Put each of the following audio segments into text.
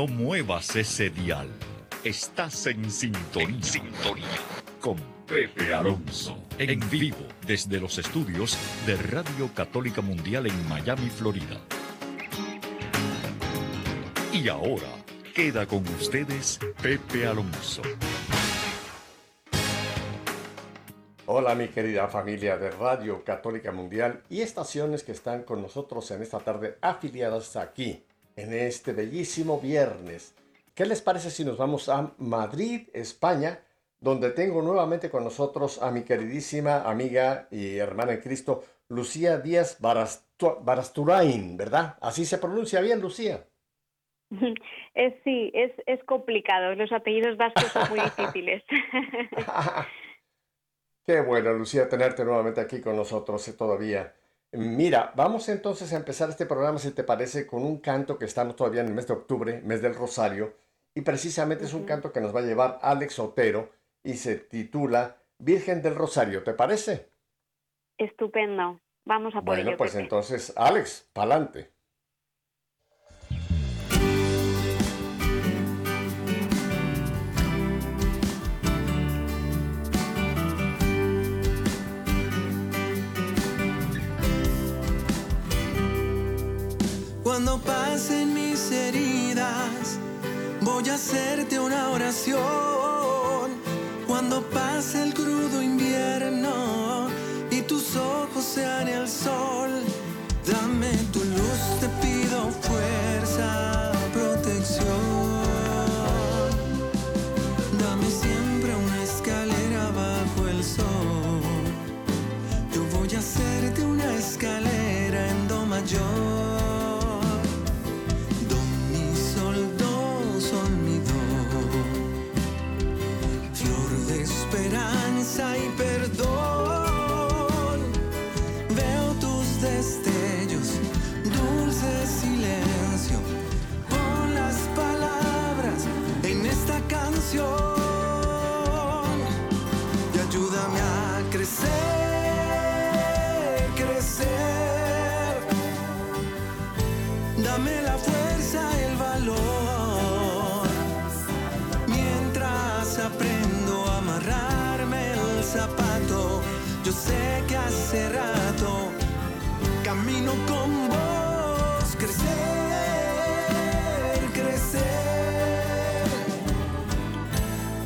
no muevas ese dial. Estás en sintonía. sintonía. Con Pepe Alonso. En vivo desde los estudios de Radio Católica Mundial en Miami, Florida. Y ahora queda con ustedes Pepe Alonso. Hola mi querida familia de Radio Católica Mundial y estaciones que están con nosotros en esta tarde afiliadas aquí, en este bellísimo viernes. ¿Qué les parece si nos vamos a Madrid, España, donde tengo nuevamente con nosotros a mi queridísima amiga y hermana en Cristo, Lucía Díaz Barasturain, ¿verdad? Así se pronuncia bien, Lucía. Es, sí, es, es complicado. Los apellidos vascos son muy difíciles. Qué bueno, Lucía, tenerte nuevamente aquí con nosotros eh, todavía. Mira, vamos entonces a empezar este programa, si te parece, con un canto que estamos todavía en el mes de octubre, mes del Rosario, y precisamente es un canto que nos va a llevar Alex Otero y se titula Virgen del Rosario, ¿te parece? Estupendo, vamos a por Bueno, pues entonces, Alex, pa'lante. Cuando pasen mis heridas, voy a hacerte una oración. Cuando pase el crudo invierno y tus ojos sean el sol, dame tu luz, te pido fuerza, Yo sé que hace rato camino con vos, crecer, crecer.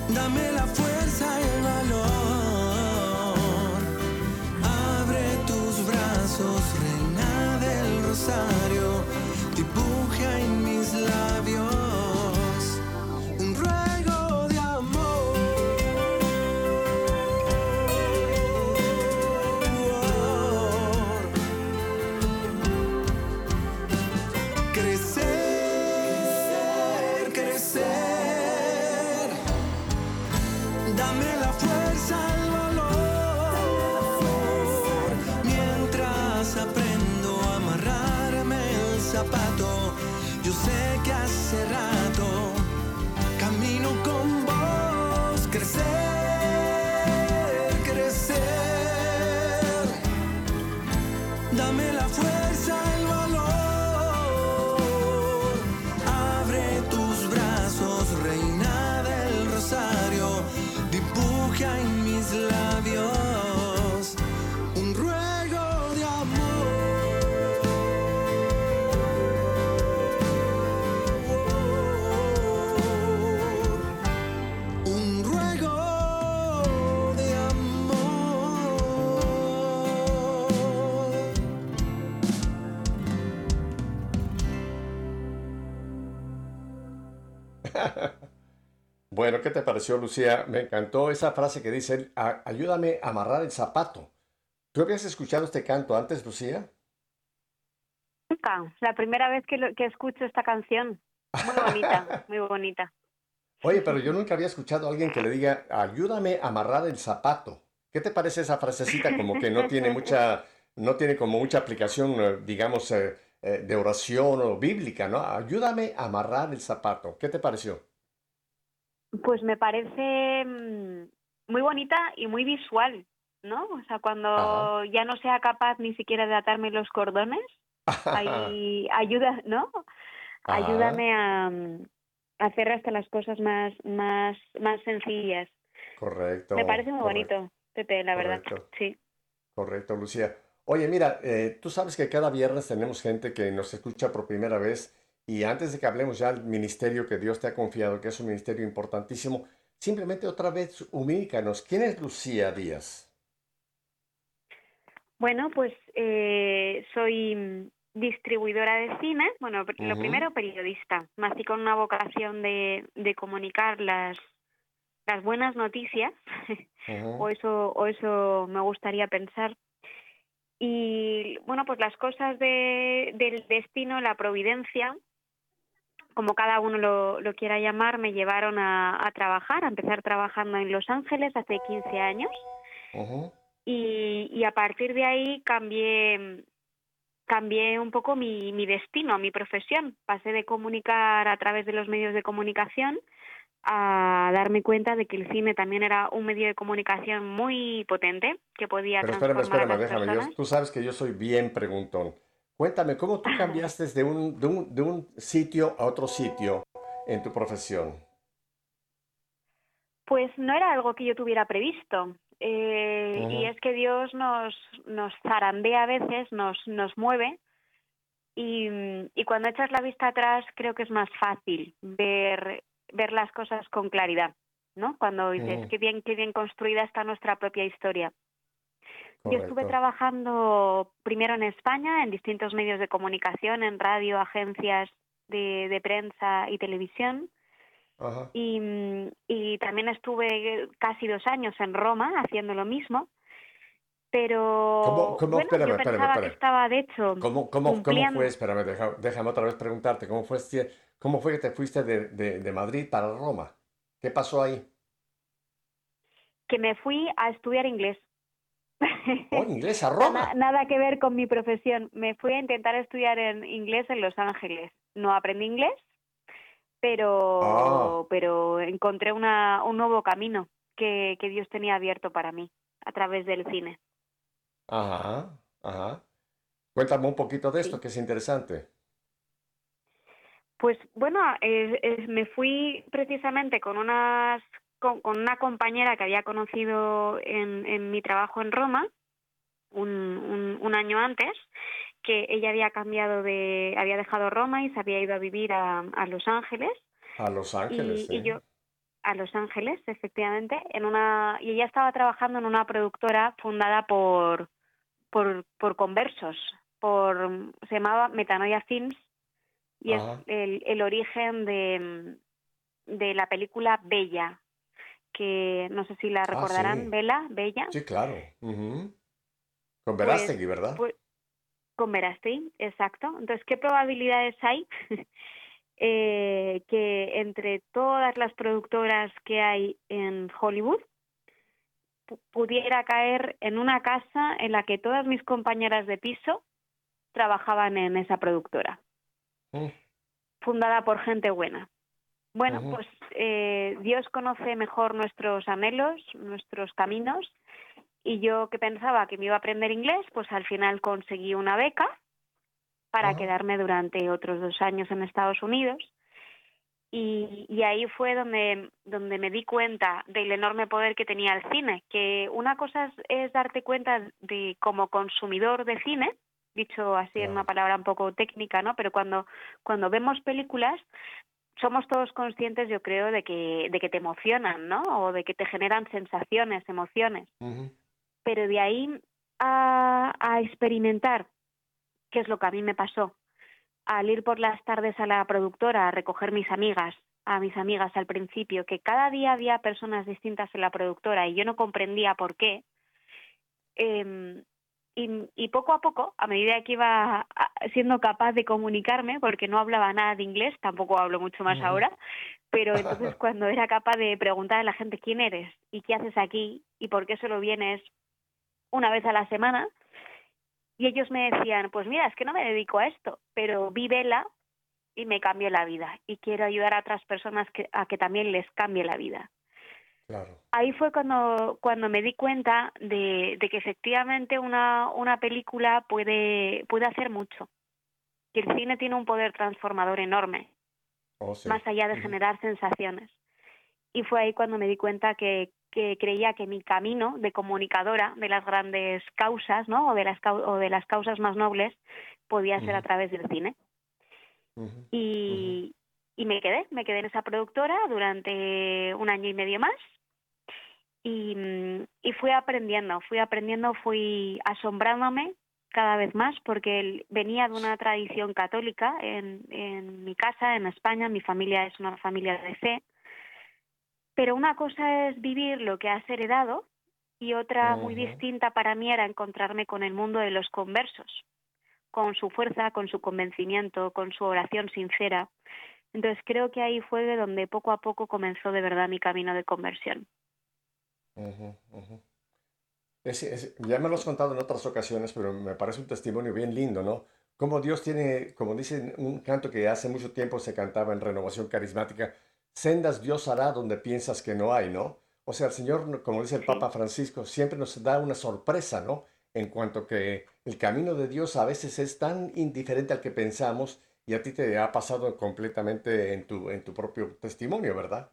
Dame la fuerza y el valor. Abre tus brazos, reina del rosario. Dibuja en mis labios Bueno, ¿qué te pareció, Lucía? Me encantó esa frase que dice, ayúdame a amarrar el zapato. ¿Tú habías escuchado este canto antes, Lucía? Nunca. La primera vez que, que escucho esta canción. Muy bonita, muy bonita. Oye, pero yo nunca había escuchado a alguien que le diga, ayúdame a amarrar el zapato. ¿Qué te parece esa frasecita como que no tiene mucha, no tiene como mucha aplicación, eh, digamos, eh, eh, de oración o bíblica, ¿no? Ayúdame a amarrar el zapato. ¿Qué te pareció? Pues me parece mm, muy bonita y muy visual. ¿no? O sea, cuando ya no sea capaz ni siquiera de atarme los cordones, ahí ayuda, ¿no? Ayúdame a, a hacer hasta las cosas más, más, más sencillas. Correcto. Me parece muy correcto, bonito, Pepe, la verdad. correcto. Sí. Correcto, Lucía. Oye, mira, eh, tú sabes que cada viernes tenemos gente que nos escucha por primera vez y antes de que hablemos ya del ministerio que Dios te ha confiado, que es un ministerio importantísimo, simplemente otra vez ubícanos. ¿Quién es Lucía Díaz? Bueno, pues eh, soy mm, distribuidora de cine, bueno, lo primero periodista, nací con una vocación de, de comunicar las, las buenas noticias, o eso, o eso me gustaría pensar. Y bueno, pues las cosas de, del destino, la providencia, como cada uno lo, lo quiera llamar, me llevaron a, a trabajar, a empezar trabajando en Los Ángeles hace 15 años y, y a partir de ahí cambié cambié un poco mi, mi destino, mi profesión. Pasé de comunicar a través de los medios de comunicación a darme cuenta de que el cine también era un medio de comunicación muy potente que podía Pero espérame, transformar a espérame, las déjame. yo- tú sabes que yo soy bien preguntón. Cuéntame, ¿cómo tú cambiaste de un, de un, de un sitio a otro sitio en tu profesión? Pues no era algo que yo tuviera previsto. Eh. Y es que Dios nos, nos zarandea a veces, nos, nos mueve. Y, y cuando echas la vista atrás, creo que es más fácil ver, ver las cosas con claridad, ¿no? Cuando dices, Ujú. qué bien, qué bien construida está nuestra propia historia. Yo estuve trabajando primero en España, en distintos medios de comunicación, en radio, agencias de, de prensa y televisión. Ajá. Y, y también estuve casi dos años en Roma haciendo lo mismo. Pero ¿Cómo- cómo? bueno, Espérame, yo espérame, pensaba espérame. que estaba de hecho ¿Cómo, cómo, cómo cumpliendo. fue? Espérame, deja- déjame otra vez preguntarte. ¿Cómo fue, este- cómo fue que te fuiste de, de- de Madrid para Roma? ¿Qué pasó ahí? que me fui a estudiar inglés. Oh, inglés a Roma. Nada que ver con mi profesión. Me fui a intentar estudiar en inglés en Los Ángeles. No aprendí inglés, pero, Ah. pero encontré una, un nuevo camino que, que Dios tenía abierto para mí a través del cine. Ajá, ajá. Cuéntame un poquito de esto, Sí. que es interesante. Pues bueno, eh, eh, me fui precisamente con unas con, con una compañera que había conocido en, en mi trabajo en Roma un, un, un año antes, que ella había cambiado de, había dejado Roma y se había ido a vivir a, a Los Ángeles. A Los Ángeles, y, y yo a Los Ángeles, efectivamente, en una y ella estaba trabajando en una productora fundada por por, por conversos, por se llamaba Metanoia Films y Ajá. es el, el origen de, de la película Bella, que no sé si la recordarán, Ah, sí. Bella, Bella, Sí, claro. Con Pues- Verástegui, ¿verdad? pues, con Verástegui, exacto. Entonces, ¿qué probabilidades hay eh, que entre todas las productoras que hay en Hollywood pu- pudiera caer en una casa en la que todas mis compañeras de piso trabajaban en esa productora, Mm, fundada por gente buena? Bueno, pues eh, Dios conoce mejor nuestros anhelos, nuestros caminos, y yo que pensaba que me iba a aprender inglés, pues al final conseguí una beca para quedarme durante otros dos años en Estados Unidos. Y, y ahí fue donde, donde me di cuenta del enorme poder que tenía el cine, que una cosa es, es darte cuenta de como consumidor de cine, dicho así en una palabra un poco técnica, ¿no? Pero cuando, cuando vemos películas, somos todos conscientes, yo creo, de que, de que te emocionan, ¿no? O de que te generan sensaciones, emociones pero de ahí a, a experimentar, que es lo que a mí me pasó, al ir por las tardes a la productora a recoger mis amigas, a mis amigas al principio, que cada día había personas distintas en la productora y yo no comprendía por qué. em, y, y poco a poco, a medida que iba siendo capaz de comunicarme, porque no hablaba nada de inglés, tampoco hablo mucho más ahora, pero entonces cuando era capaz de preguntar a la gente quién eres y qué haces aquí y por qué solo vienes una vez a la semana, y ellos me decían, pues mira, es que no me dedico a esto, pero vi Vela y me cambió la vida y quiero ayudar a otras personas que, a que también les cambie la vida. Ahí fue cuando, cuando me di cuenta de, que efectivamente una, una película puede, puede hacer mucho, que el cine tiene un poder transformador enorme, oh, más allá de generar sensaciones. Y fue ahí cuando me di cuenta que, que creía que mi camino de comunicadora de las grandes causas, ¿no? O de las, o de las causas más nobles, podía ser a través del cine. y, y me quedé, me quedé en esa productora durante un año y medio más y, y fui aprendiendo, fui aprendiendo, fui asombrándome cada vez más porque venía de una tradición católica en, en mi casa, en España, mi familia es una familia de fe, pero una cosa es vivir lo que has heredado y otra muy distinta para mí era encontrarme con el mundo de los conversos, con su fuerza, con su convencimiento, con su oración sincera. Entonces creo que ahí fue de donde poco a poco comenzó de verdad mi camino de conversión. Ya me lo has contado en otras ocasiones, pero me parece un testimonio bien lindo, ¿no? Como Dios tiene, como dicen, un canto que hace mucho tiempo se cantaba en Renovación Carismática, sendas Dios hará donde piensas que no hay, ¿no? O sea, el Señor, como dice el Papa Francisco, siempre nos da una sorpresa, ¿no? En cuanto que el camino de Dios a veces es tan indiferente al que pensamos y a ti te ha pasado completamente en tu, en tu propio testimonio, ¿verdad?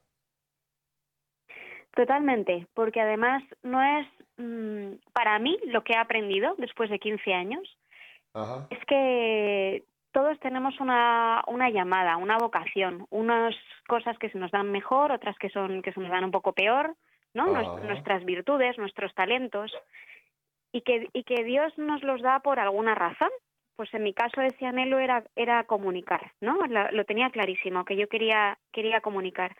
Totalmente, porque además no es mm, para mí lo que he aprendido después de 15 años, es que todos tenemos una, una llamada, una vocación, unas cosas que se nos dan mejor, otras que son que se nos dan un poco peor, ¿no? Nuestras virtudes, nuestros talentos y que y que Dios nos los da por alguna razón, pues en mi caso ese anhelo era, era comunicar, ¿no? Lo, tenía clarísimo, que yo quería, quería comunicar.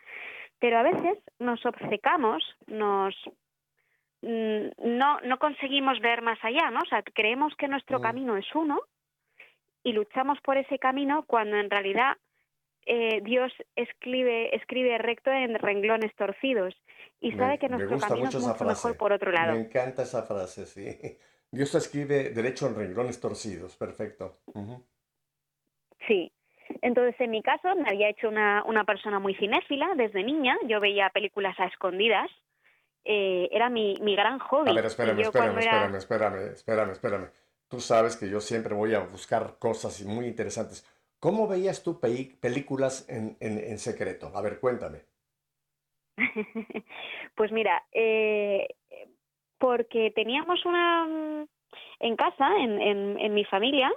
Pero a veces nos obcecamos, nos mm, no, no conseguimos ver más allá, ¿no? O sea, creemos que nuestro mm. camino es uno y luchamos por ese camino cuando en realidad eh, Dios escribe, escribe recto en renglones torcidos y sabe que nuestro camino es mucho mejor por otro lado. Me encanta esa frase, sí. Dios escribe derecho en renglones torcidos, perfecto. Sí. Entonces, en mi caso, me había hecho una, una persona muy cinéfila desde niña. Yo veía películas a escondidas. Eh, era mi, mi gran hobby. A ver, espérame, espérame, espérame, espérame, espérame, espérame. Tú sabes que yo siempre voy a buscar cosas muy interesantes. ¿Cómo veías tú películas en, en, en secreto? A ver, cuéntame. pues mira, eh, porque teníamos una mm, en casa, en, en, mi familia,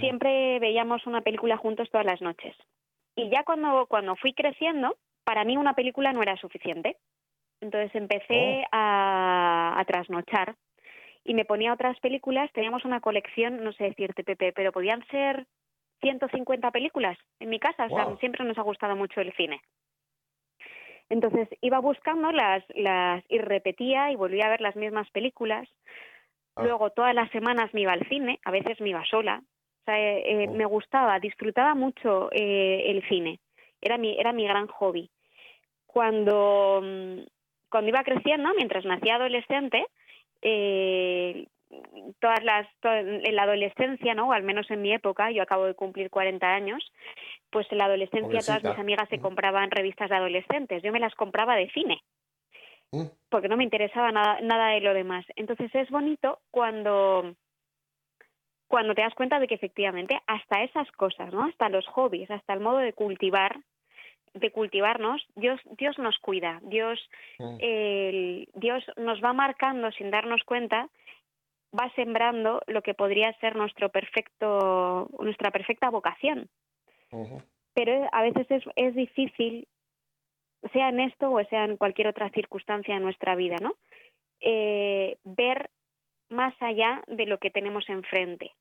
siempre veíamos una película juntos todas las noches. Y ya cuando, cuando fui creciendo, para mí una película no era suficiente. Entonces empecé oh. a, a trasnochar y me ponía otras películas. Teníamos una colección, no sé decirte, Pepe, pero podían ser 150 películas en mi casa. O sea, siempre nos ha gustado mucho el cine. Entonces iba buscando las, las y repetía y volvía a ver las mismas películas. Ah. Luego todas las semanas me iba al cine, a veces me iba sola. O sea, eh, eh, oh. me gustaba, disfrutaba mucho eh, el cine. Era mi, era mi gran hobby. Cuando, mm, cuando iba creciendo, mientras nacía adolescente, todas las en la adolescencia, ¿no? O al menos en mi época, yo acabo de cumplir 40 años, pues en la adolescencia todas mis amigas se compraban revistas de adolescentes, yo me las compraba de cine. Mm. Porque no me interesaba nada nada de lo demás. Entonces es bonito cuando cuando te das cuenta de que efectivamente hasta esas cosas, ¿no? Hasta los hobbies, hasta el modo de cultivar de cultivarnos, Dios, Dios nos cuida, Dios, mm. Dios nos va marcando sin darnos cuenta va sembrando lo que podría ser nuestro perfecto, nuestra perfecta vocación. Pero a veces es, es difícil, sea en esto o sea en cualquier otra circunstancia de nuestra vida, ¿no? Eh, ver más allá de lo que tenemos enfrente.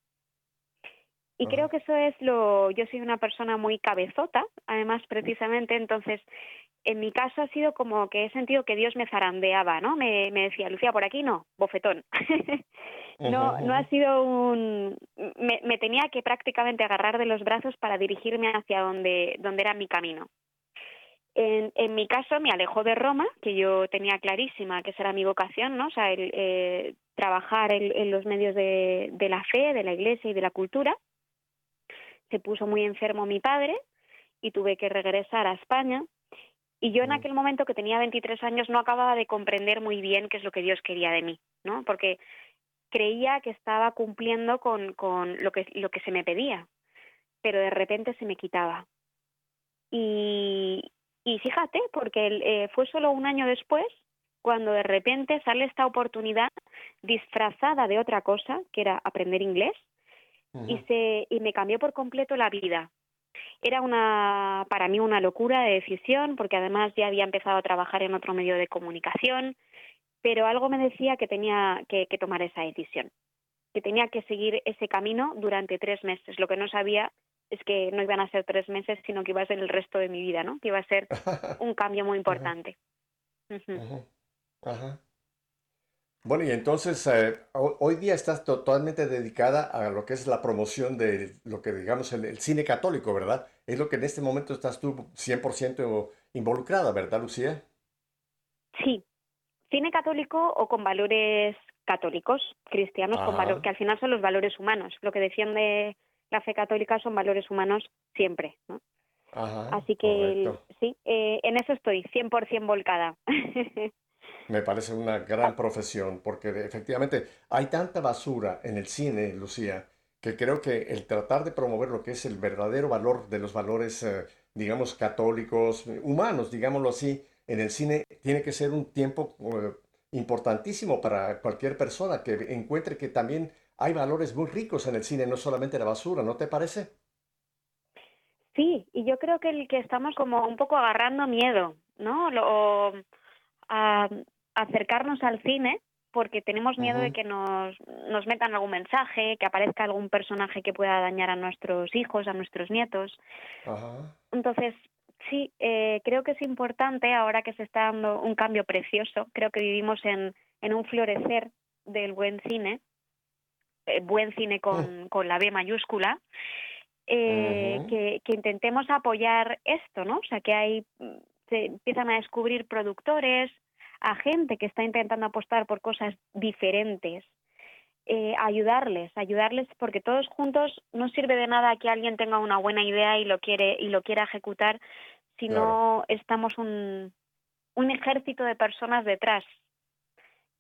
Y creo que eso es lo, yo soy una persona muy cabezota, además precisamente, entonces en mi caso ha sido como que he sentido que Dios me zarandeaba, ¿no? Me, me decía, Lucía, por aquí no, bofetón. no, no ha sido un... Me, me, tenía que prácticamente agarrar de los brazos para dirigirme hacia donde, donde era mi camino. En, en mi caso me alejó de Roma, que yo tenía clarísima que esa era mi vocación, ¿no? O sea, el, eh, trabajar en, en, los medios de, de la fe, de la iglesia y de la cultura. Se puso muy enfermo mi padre y tuve que regresar a España Y yo en aquel momento que tenía 23 años no acababa de comprender muy bien qué es lo que Dios quería de mí, ¿no? Porque creía que estaba cumpliendo con, con lo, que, lo que se me pedía, pero de repente se me quitaba. Y, y fíjate, porque eh, fue solo un año después cuando de repente sale esta oportunidad disfrazada de otra cosa, que era aprender inglés, y, se, y me cambió por completo la vida. Era una, para mí una locura de decisión, porque además ya había empezado a trabajar en otro medio de comunicación, pero algo me decía que tenía que, que tomar esa decisión, que tenía que seguir ese camino durante tres meses. Lo que no sabía es que no iban a ser tres meses, sino que iba a ser el resto de mi vida, ¿no? Que iba a ser un cambio muy importante. Ajá. Bueno, y entonces eh, hoy día estás totalmente dedicada a lo que es la promoción de lo que digamos el, el, cine católico, ¿verdad? Es lo que en este momento estás tú 100% involucrada, ¿verdad, Lucía? Sí, cine católico o con valores católicos, cristianos, con valor, que al final son los valores humanos. Lo que defiende la fe católica son valores humanos siempre, ¿no? Ajá, Así que sí, eh, en eso estoy 100% volcada. Me parece una gran profesión, porque efectivamente hay tanta basura en el cine, Lucía, que creo que el tratar de promover lo que es el verdadero valor de los valores, eh, digamos, católicos, humanos, digámoslo así, en el cine tiene que ser un tiempo eh, importantísimo para cualquier persona que encuentre que también hay valores muy ricos en el cine, no solamente la basura, ¿no te parece? Sí, y yo creo que el que estamos como un poco agarrando miedo, ¿no? Lo, a, acercarnos al cine porque tenemos miedo de que nos, nos metan algún mensaje, que aparezca algún personaje que pueda dañar a nuestros hijos, a nuestros nietos. Entonces, sí, eh, creo que es importante ahora que se está dando un cambio precioso. Creo que vivimos en, en un florecer del buen cine, buen cine con, mm. con la B mayúscula. Eh, que, que intentemos apoyar esto, ¿no? O sea, que hay se empiezan a descubrir productores, a gente que está intentando apostar por cosas diferentes, eh, ayudarles, ayudarles porque todos juntos no sirve de nada que alguien tenga una buena idea y lo quiere y lo quiera ejecutar si no estamos un, un ejército de personas detrás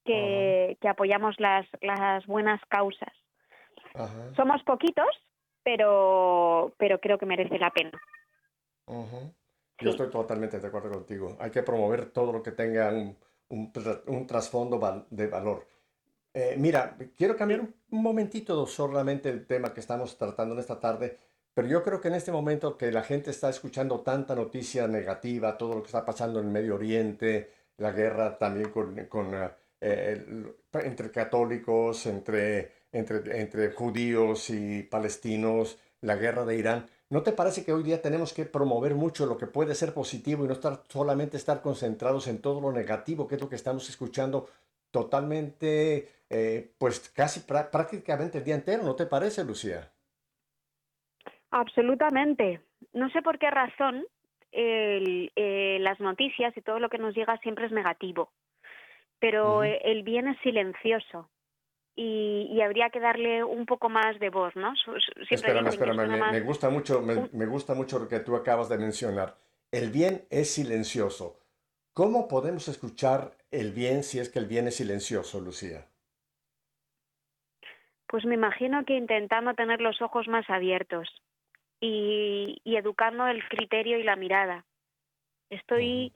que, que apoyamos las, las buenas causas. Somos poquitos, pero, pero creo que merece la pena. Yo estoy totalmente de acuerdo contigo. Hay que promover todo lo que tenga un, un, trasfondo de valor. Eh, mira, quiero cambiar un, momentito solamente el tema que estamos tratando en esta tarde, pero yo creo que en este momento que la gente está escuchando tanta noticia negativa, todo lo que está pasando en el Medio Oriente, la guerra también con, con eh, entre católicos, entre, entre, entre judíos y palestinos, la guerra de Irán. ¿No te parece que hoy día tenemos que promover mucho lo que puede ser positivo y no estar solamente estar concentrados en todo lo negativo, que es lo que estamos escuchando totalmente, eh, pues casi prácticamente el día entero, ¿no te parece, Lucía? Absolutamente. No sé por qué razón eh, las noticias y todo lo que nos llega siempre es negativo, pero el bien es silencioso y, habría que darle un poco más de voz, ¿no? espérame, espérame, me, gusta mucho, me, gusta mucho lo que tú acabas de mencionar. El bien es silencioso. ¿Cómo podemos escuchar el bien si es que el bien es silencioso, Lucía? Pues me imagino que intentando tener los ojos más abiertos y, educando el criterio y la mirada. Estoy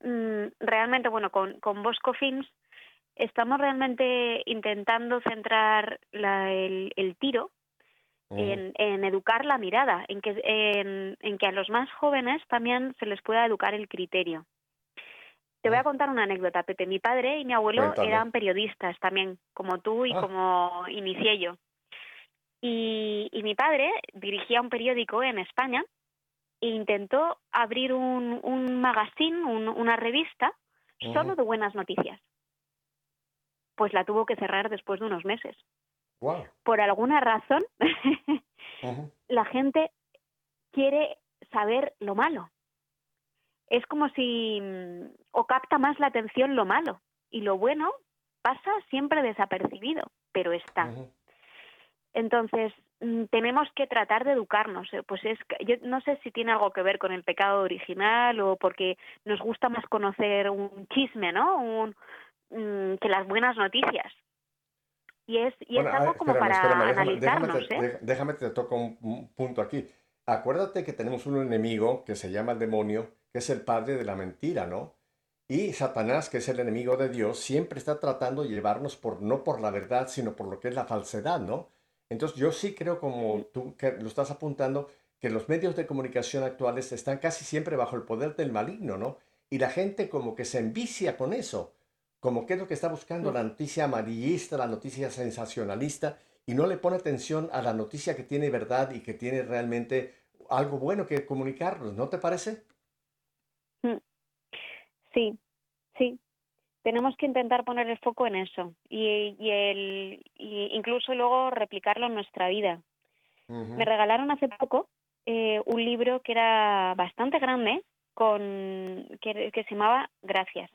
realmente, bueno, con, con Bosco Films estamos realmente intentando centrar el, tiro en, educar la mirada, en que, en, que a los más jóvenes también se les pueda educar el criterio. Te voy a contar una anécdota, Pepe. Mi padre y mi abuelo eran periodistas también, como tú y ah. como inicié yo. Y, y, mi padre dirigía un periódico en España intentó abrir un, un magazine, una revista, solo de buenas noticias pues la tuvo que cerrar después de unos meses. Por alguna razón, la gente quiere saber lo malo. Es como si mm, o capta más la atención lo malo y lo bueno pasa siempre desapercibido, pero está. Entonces, tenemos que tratar de educarnos. eh, Pues es, yo no sé si tiene algo que ver con el pecado original o porque nos gusta más conocer un chisme, ¿no? Un, mm, que las buenas noticias. Y es, y Bueno, es algo ver, como espérame, para espérame, déjame, analizarnos, déjame ¿eh? déjame te toco un, un punto aquí. Acuérdate que tenemos un enemigo que se llama el demonio, que es el padre de la mentira, ¿no? Y Satanás, que es el enemigo de Dios, siempre está tratando de llevarnos por, no por la verdad, sino por lo que es la falsedad, ¿no? Entonces yo sí creo, como tú que lo estás apuntando, que los medios de comunicación actuales están casi siempre bajo el poder del maligno, ¿no? Y la gente como que se envicia con eso, como que es lo que está buscando, Mm. la noticia amarillista, la noticia sensacionalista, y no le pone atención a la noticia que tiene verdad y que tiene realmente algo bueno que comunicarnos, ¿no te parece? Sí, sí. Tenemos que intentar poner el foco en eso y, y el, y incluso luego replicarlo en nuestra vida. Me regalaron hace poco eh, un libro que era bastante grande con que, que se llamaba Gracias,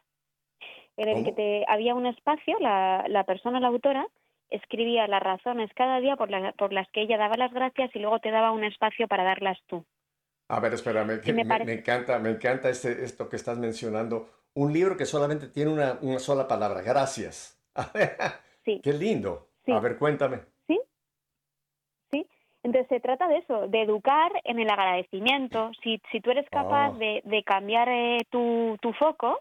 en el que te, había un espacio, la, la persona, la autora, escribía las razones cada día por, la- por las que ella daba las gracias y luego te daba un espacio para darlas tú. A ver, espérame, que me me, parece- me encanta, me encanta este, esto que estás mencionando. Un libro que solamente tiene una, una sola palabra, gracias. Sí. Qué lindo. Sí. A ver, cuéntame. ¿Sí? ¿Sí? Entonces se trata de eso, de educar en el agradecimiento. Si, si tú eres capaz Ah. de, de cambiar eh, tu, tu foco,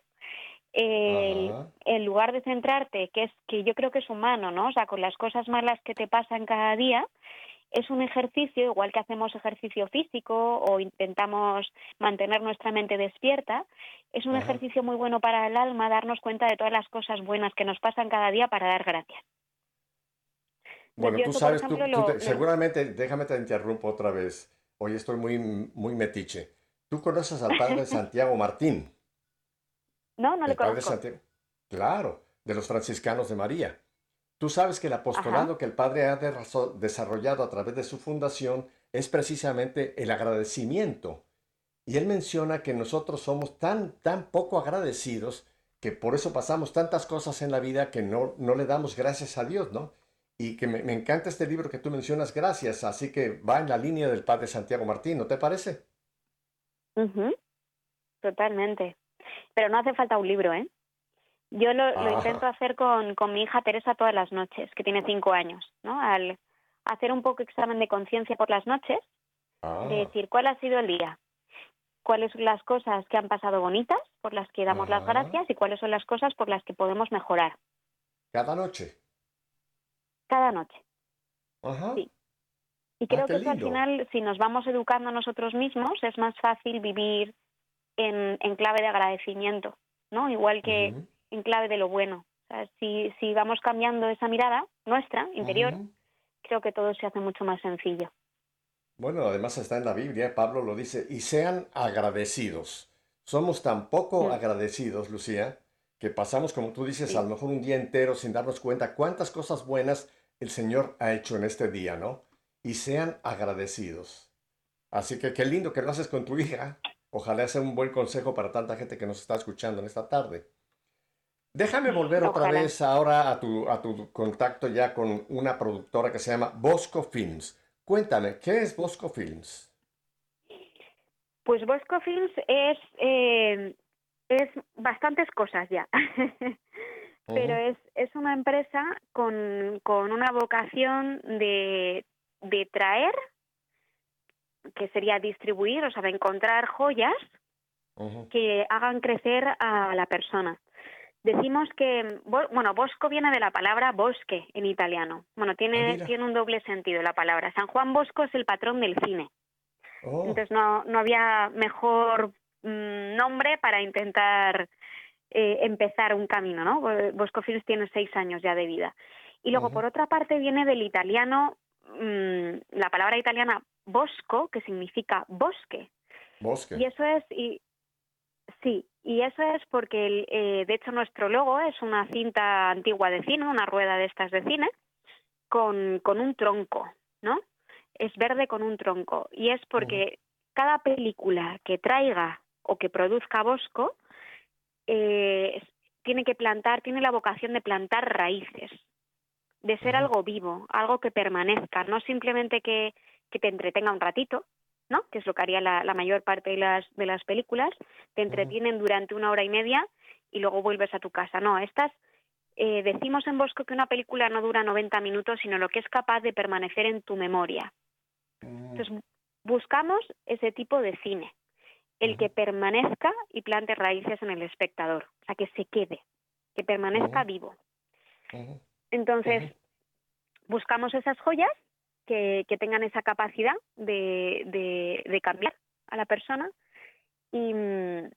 en lugar de centrarte, que es que yo creo que es humano, ¿no? O sea, con las cosas malas que te pasan cada día, es un ejercicio, igual que hacemos ejercicio físico o intentamos mantener nuestra mente despierta, es un Ajá. ejercicio muy bueno para el alma darnos cuenta de todas las cosas buenas que nos pasan cada día para dar gracias. Bueno, yo tú eso, sabes, tú, ejemplo, tú lo- te- lo- seguramente, déjame te interrumpo otra vez. Hoy estoy muy, muy metiche. Tú conoces al padre Santiago Martín. No, no le El padre conozco. Santiago. Claro, de los franciscanos de María. Tú sabes que el apostolado que el padre ha desarrollado a través de su fundación es precisamente el agradecimiento. Y él menciona que nosotros somos tan, tan poco agradecidos que por eso pasamos tantas cosas en la vida que no, no le damos gracias a Dios, ¿no? Y que me, me encanta este libro que tú mencionas, gracias, así que va en la línea del padre Santiago Martín, ¿no te parece? Totalmente. Pero no hace falta un libro, ¿eh? Yo lo, lo Ah. intento hacer con, con mi hija Teresa todas las noches, que tiene cinco años, ¿no? Al hacer un poco examen de conciencia por las noches, Ah, de decir cuál ha sido el día, cuáles son las cosas que han pasado bonitas, por las que damos las gracias, y cuáles son las cosas por las que podemos mejorar cada noche. cada noche. Ajá. Sí. Y creo Ah, qué que eso al final, si nos vamos educando nosotros mismos, es más fácil vivir en, en clave de agradecimiento, ¿no? Igual que en clave de lo bueno. O sea, si, si vamos cambiando esa mirada nuestra, interior, ujú. creo que todo se hace mucho más sencillo. Bueno, además está en la Biblia, Pablo lo dice, y sean agradecidos. Somos tan poco Mm. agradecidos, Lucía, que pasamos, como tú dices, Sí. a lo mejor un día entero sin darnos cuenta cuántas cosas buenas el Señor ha hecho en este día, ¿no? Y sean agradecidos. Así que qué lindo que lo haces con tu hija. Ojalá sea un buen consejo para tanta gente que nos está escuchando en esta tarde. Déjame volver otra Ojalá. vez ahora a tu, a tu contacto ya con una productora que se llama Bosco Films. Cuéntame, ¿qué es Bosco Films? Pues Bosco Films es, eh, es bastantes cosas ya. Pero es, es una empresa con, con una vocación de, de traer, que sería distribuir, o sea, de encontrar joyas que hagan crecer a la persona. Decimos que, bueno, bosco viene de la palabra bosque en italiano. Bueno, Ah, tiene, tiene un doble sentido la palabra. San Juan Bosco es el patrón del cine. Oh, Entonces no, no había mejor mm, nombre para intentar eh, empezar un camino, ¿no? Bo- Bosco Films tiene seis años ya de vida. Y luego, por otra parte, viene del italiano, mm, la palabra italiana bosco, que significa bosque. bosque. Y eso es, y sí, y eso es porque, el, eh, de hecho, nuestro logo es una cinta antigua de cine, una rueda de estas de cine, con, con un tronco, ¿no? Es verde con un tronco. Y es porque cada película que traiga o que produzca Bosco eh, tiene que plantar, tiene la vocación de plantar raíces. de ser algo vivo, algo que permanezca, no simplemente que, que te entretenga un ratito, ¿no? Que es lo que haría la, la mayor parte de las, de las películas, te entretienen durante una hora y media y luego vuelves a tu casa. No, estas eh, decimos en Bosco que una película no dura 90 minutos, sino lo que es capaz de permanecer en tu memoria. Entonces, buscamos ese tipo de cine, el que permanezca y plante raíces en el espectador, o sea, que se quede, que permanezca vivo. Entonces, buscamos esas joyas que, que tengan esa capacidad de, de, cambiar a la persona y, mm,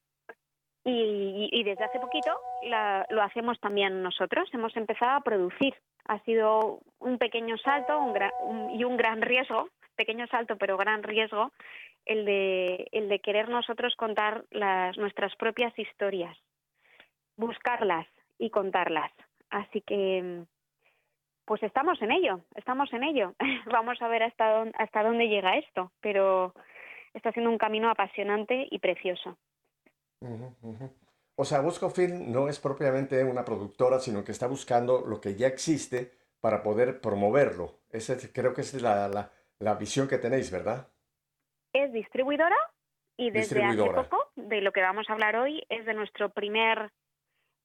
y, y desde hace poquito la, lo hacemos también nosotros. Hemos empezado a producir. Ha sido un pequeño salto un gran, y un gran riesgo, pequeño salto pero gran riesgo, el de, el de querer nosotros contar las, nuestras propias historias, buscarlas y contarlas. Así que, pues estamos en ello, estamos en ello. Vamos a ver hasta dónde, hasta dónde llega esto, pero está siendo un camino apasionante y precioso. O sea, Bosco Film no es propiamente una productora, sino que está buscando lo que ya existe para poder promoverlo. Ese es- creo que esa es la, la- la visión que tenéis, ¿verdad? Es distribuidora y desde hace poco, de lo que vamos a hablar hoy, es de nuestro primer,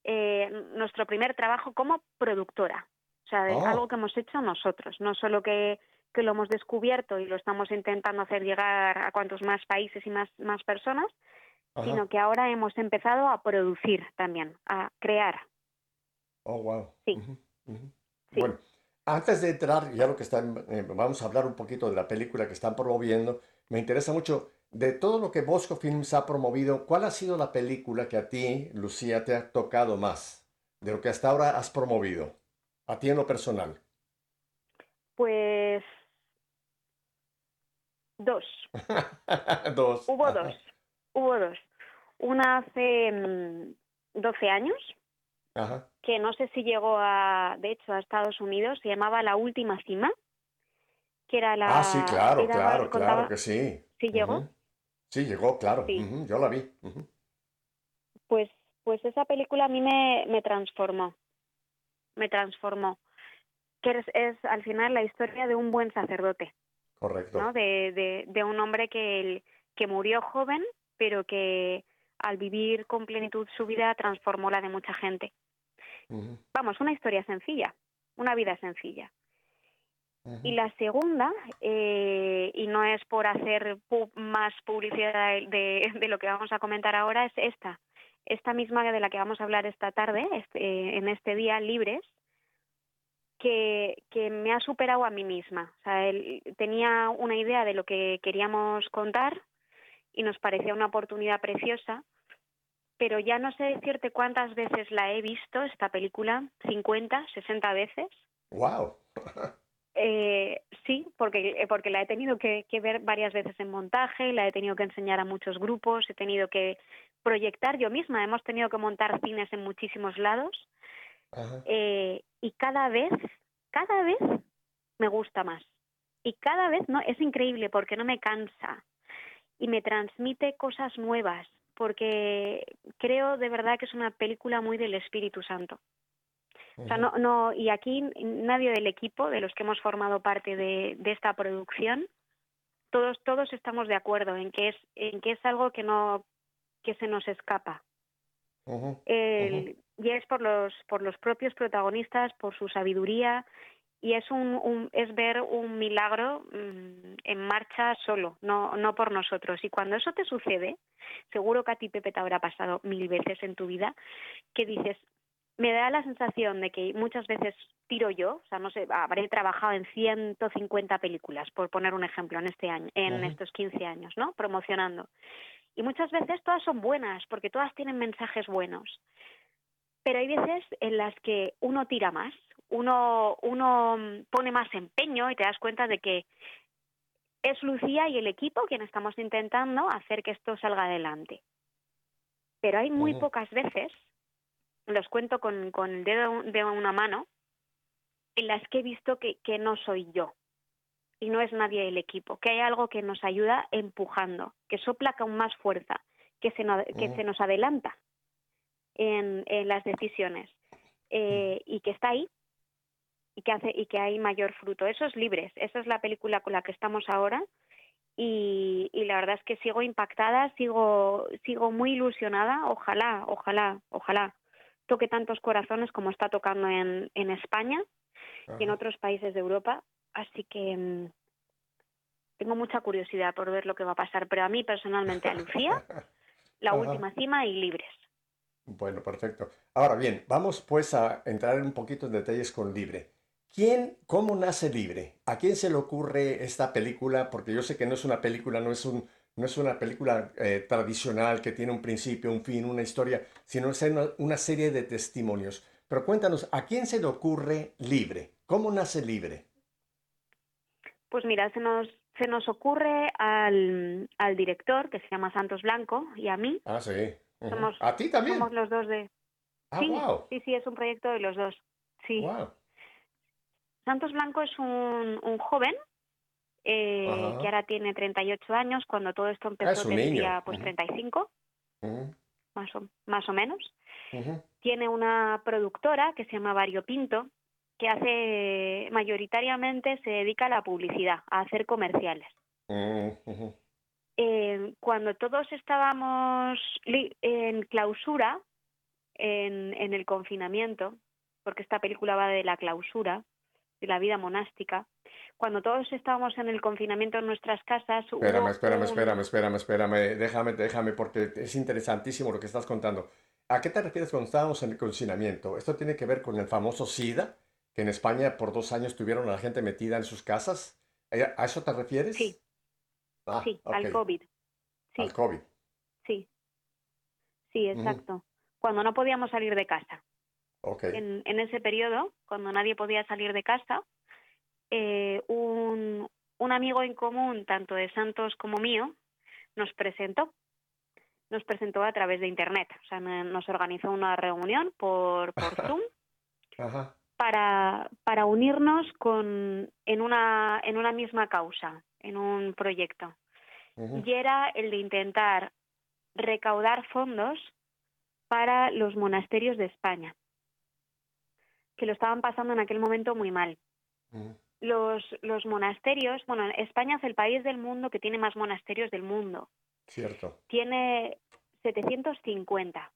eh, nuestro primer trabajo como productora. O sea, de Oh. algo que hemos hecho nosotros, no solo que, que lo hemos descubierto y lo estamos intentando hacer llegar a cuantos más países y más, más personas, Ajá. sino que ahora hemos empezado a producir también, a crear. Oh, wow. Sí. Bueno, antes de entrar, ya lo que están, eh, vamos a hablar un poquito de la película que están promoviendo. Me interesa mucho de todo lo que Bosco Films ha promovido. ¿Cuál ha sido la película que a ti, Lucía, te ha tocado más de lo que hasta ahora has promovido? A ti en lo personal. Pues dos. dos. Hubo Ajá. dos. Hubo dos. Una hace mm, 12 años, Ajá. que no sé si llegó a, de hecho, a Estados Unidos, se llamaba La Última Cima, que era la... Ah, sí, claro, era- claro, contaba- claro que sí. ¿Sí llegó? Sí, llegó, claro. Sí. Yo la vi. Pues, pues esa película a mí me, me transformó, me transformó. Que es, es al final la historia de un buen sacerdote, Correcto. ¿no? De, de, de un hombre que, que murió joven, pero que al vivir con plenitud su vida transformó la de mucha gente. Vamos, una historia sencilla, una vida sencilla. Y la segunda, eh, y no es por hacer pu- más publicidad de lo que vamos a comentar ahora, es esta. Esta misma de la que vamos a hablar esta tarde, este, en este día, Libres, que, que me ha superado a mí misma. O sea, él, tenía una idea de lo que queríamos contar y nos parecía una oportunidad preciosa, pero ya no sé decirte cuántas veces la he visto, esta película, 50, 60 veces. Wow. Eh, sí, porque, eh, porque la he tenido que, que ver varias veces en montaje, la he tenido que enseñar a muchos grupos, he tenido que proyectar yo misma, hemos tenido que montar cines en muchísimos lados eh, y cada vez, cada vez me gusta más. Y cada vez no es increíble porque no me cansa y me transmite cosas nuevas porque creo de verdad que es una película muy del Espíritu Santo. O sea, no, no, y aquí nadie del equipo, de los que hemos formado parte de, de esta producción, todos, todos estamos de acuerdo en que es, en que es algo que no, que se nos escapa. El- Y es por los, por los propios protagonistas, por su sabiduría, y es un, un- es ver un milagro mm, en marcha solo, no, no por nosotros. Y cuando eso te sucede, seguro que a ti, Pepe, te habrá pasado mil veces en tu vida, que dices, me da la sensación de que muchas veces tiro yo, o sea, no sé, habré trabajado en 150 películas, por poner un ejemplo, en este año, en estos 15 años, ¿no? Promocionando. Y muchas veces todas son buenas, porque todas tienen mensajes buenos. Pero hay veces en las que uno tira más, uno, uno pone más empeño y te das cuenta de que es Lucía y el equipo quien estamos intentando hacer que esto salga adelante. Pero hay muy pocas veces, los cuento con, con el dedo de una mano, en las que he visto que, que no soy yo y no es nadie del equipo, que hay algo que nos ayuda empujando, que sopla con más fuerza, que se, no- que Ujú. se nos adelanta en, en las decisiones eh, y que está ahí y que hace y que hay mayor fruto. Eso es Libres, esa es la película con la que estamos ahora y, y, la verdad es que sigo impactada, sigo sigo muy ilusionada. Ojalá, ojalá, ojalá toque tantos corazones como está tocando en, en España y en otros países de Europa. Así que mm, tengo mucha curiosidad por ver lo que va a pasar. Pero a mí personalmente, a Lucía, la última cima y libres. Bueno, perfecto. Ahora bien, vamos pues a entrar un poquito en detalles con Libre. ¿Quién, cómo nace Libre? ¿A quién se le ocurre esta película? Porque yo sé que no es una película, no es, un, no es una película eh, tradicional que tiene un principio, un fin, una historia, sino es una, una serie de testimonios. Pero cuéntanos, ¿a quién se le ocurre Libre? ¿Cómo nace Libre? Pues mira, se nos, se nos ocurre al, al director, que se llama Santos Blanco, y a mí. Ah, sí. Somos, ¿A ti también? Somos los dos de... Ah, sí, wow. sí, sí, es un proyecto de los dos. Sí. Wow. Santos Blanco es un, un joven eh, Ajá. que ahora tiene 38 años. Cuando todo esto Ah, empezó niño. pues Ujú. 35, Ujú, más o, más o menos. Tiene una productora que se llama Variopinto, que hace mayoritariamente se dedica a la publicidad, a hacer comerciales. Eh, cuando todos estábamos en clausura, en, en el confinamiento, porque esta película va de la clausura, de la vida monástica, cuando todos estábamos en el confinamiento en nuestras casas, Espérame, espérame, un- espérame, espérame, espérame. Déjame, déjame, porque es interesantísimo lo que estás contando. ¿A qué te refieres cuando estábamos en el confinamiento? ¿Esto tiene que ver con el famoso SIDA, que en España por dos años tuvieron a la gente metida en sus casas? ¿A a eso te refieres? Sí. Ah, sí, al. COVID. Sí, Al COVID. sí. Sí, exacto. Cuando no podíamos salir de casa. Ok. en, en ese periodo, cuando nadie podía salir de casa, eh, un, un amigo en común, tanto de Santos como mío, nos presentó. Nos presentó a través de Internet. O sea, no- nos organizó una reunión por, por Zoom Ajá. para, para unirnos con, en, una, en una misma causa, en un proyecto. Y era el de intentar recaudar fondos para los monasterios de España, que lo estaban pasando en aquel momento muy mal. Ujú. Los, los monasterios, bueno, España es el país del mundo que tiene más monasterios del mundo. Cierto. Tiene 750.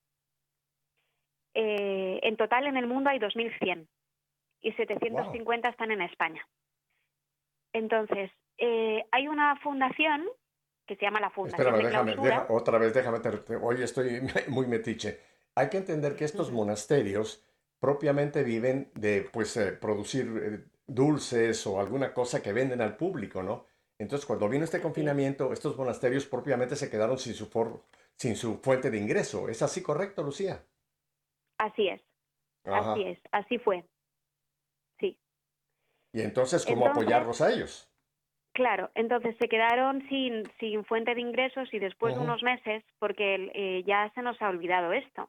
Eh, en total en el mundo hay 2.100 y 750 están en España. Entonces, eh, hay una fundación que se llama la Fundación Espérame, de déjame, deja- otra vez, déjame, te- hoy estoy muy metiche. Hay que entender que estos monasterios propiamente viven de, pues, eh, producir eh, dulces o alguna cosa que venden al público, ¿no? Entonces, cuando vino este confinamiento, estos monasterios propiamente se quedaron sin su, for- sin su fuente de ingreso. ¿Es así correcto, Lucía? Así es, Ajá. así es, así fue. Sí, Y entonces, ¿cómo Entonces- apoyarlos a ellos? claro. Entonces se quedaron sin, sin fuente de ingresos y después de unos meses, porque eh, ya se nos ha olvidado esto,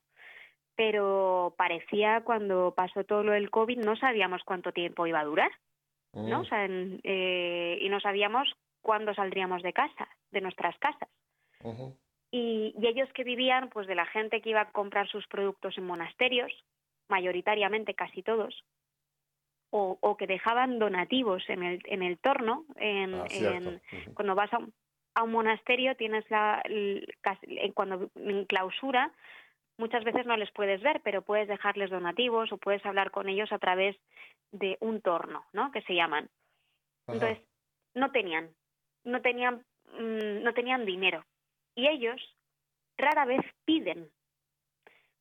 pero parecía cuando pasó todo lo del COVID no sabíamos cuánto tiempo iba a durar, ¿no? Mm, O sea, en- eh, y no sabíamos cuándo saldríamos de casa, de nuestras casas. Y, y ellos que vivían pues de la gente que iba a comprar sus productos en monasterios, mayoritariamente casi todos, o, o que dejaban donativos en el, en el torno, en, Ah, cuando vas a un, a un monasterio tienes la el- en- cuando en clausura muchas veces no les puedes ver, pero puedes dejarles donativos o puedes hablar con ellos a través de un torno, ¿no? Que se llaman. Ajá. Entonces, no tenían, no tenían, mm, no tenían dinero. Y ellos rara vez piden,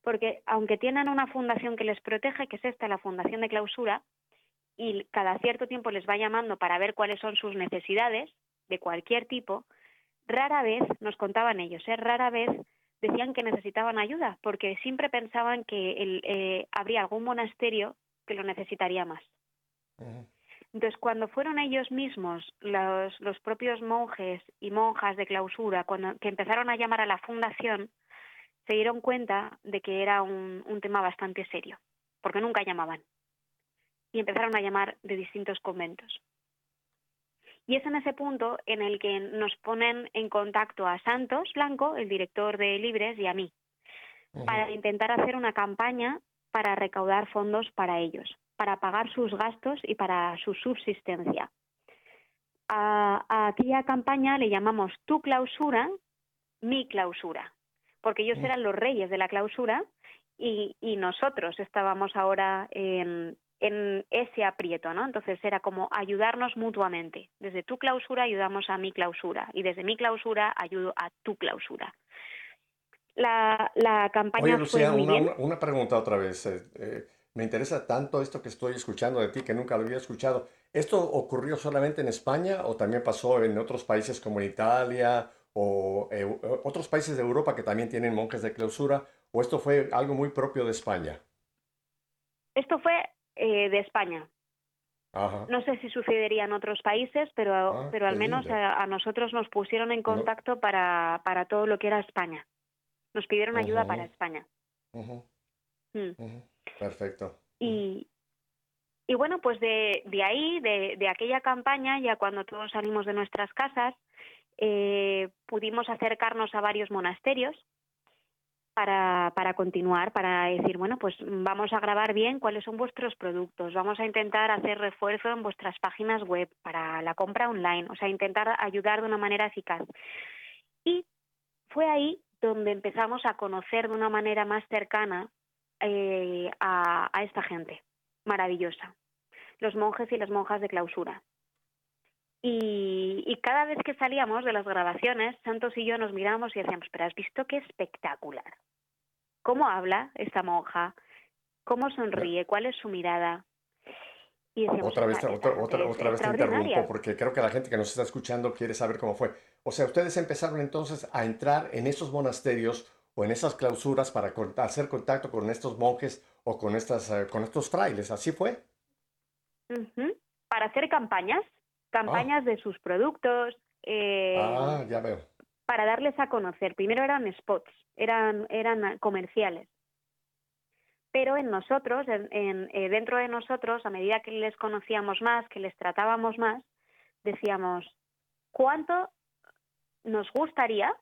porque aunque tienen una fundación que les protege, que es esta, la Fundación de Clausura, y cada cierto tiempo les va llamando para ver cuáles son sus necesidades de cualquier tipo, rara vez, nos contaban ellos, ¿eh? rara vez decían que necesitaban ayuda, porque siempre pensaban que el, eh, habría algún monasterio que lo necesitaría más. Entonces, cuando fueron ellos mismos, los, los propios monjes y monjas de clausura, cuando que empezaron a llamar a la fundación, se dieron cuenta de que era un, un tema bastante serio, porque nunca llamaban. Y empezaron a llamar de distintos conventos. Y es en ese punto en el que nos ponen en contacto a Santos Blanco, el director de Libres, y a mí, para intentar hacer una campaña para recaudar fondos para ellos. para pagar sus gastos y para su subsistencia. A, a aquella campaña le llamamos tu clausura, mi clausura, porque ellos eran los reyes de la clausura y, y nosotros estábamos ahora en, en ese aprieto, ¿no? Entonces era como ayudarnos mutuamente. Desde tu clausura ayudamos a mi clausura y desde mi clausura ayudo a tu clausura. La, la campaña Oye, fue Lucía, muy una, bien. una- pregunta otra vez. eh, eh, me interesa tanto esto que estoy escuchando de ti que nunca lo había escuchado. ¿Esto ocurrió solamente en España o también pasó en otros países como en Italia o eh, otros países de Europa que también tienen monjes de clausura? ¿O esto fue algo muy propio de España? Esto fue eh, de España. Ajá. No sé si sucedería en otros países, pero, Ah, pero al menos a, a nosotros nos pusieron en contacto para, para todo lo que era España. Nos pidieron ayuda para España. Mm. Perfecto. Y, y bueno, pues de, de ahí, de, de aquella campaña, ya cuando todos salimos de nuestras casas, eh, pudimos acercarnos a varios monasterios para, para continuar, para decir, bueno, pues vamos a grabar bien cuáles son vuestros productos, vamos a intentar hacer refuerzo en vuestras páginas web para la compra online, o sea, intentar ayudar de una manera eficaz. Y fue ahí donde empezamos a conocer de una manera más cercana eh, a, a esta gente maravillosa, los monjes y las monjas de clausura. Y, y cada vez que salíamos de las grabaciones, Santos y yo nos miramos y decíamos, pero has visto qué espectacular. ¿Cómo habla esta monja? ¿Cómo sonríe? ¿Cuál es su mirada? Y decíamos, Otra vez, "Esta- otra, otra, otra vez te extraordinaria". interrumpo porque creo que la gente que nos está escuchando quiere saber cómo fue. O sea, ustedes empezaron entonces a entrar en esos monasterios o en esas clausuras para hacer contacto con estos monjes o con, estas, eh, con estos frailes. ¿Así fue? Para hacer campañas, campañas de sus productos, eh, Ah, ya veo. para darles a conocer. Primero eran spots, eran, eran comerciales. Pero en nosotros, en, en, eh, dentro de nosotros, a medida que les conocíamos más, que les tratábamos más, decíamos, ¿cuánto nos gustaría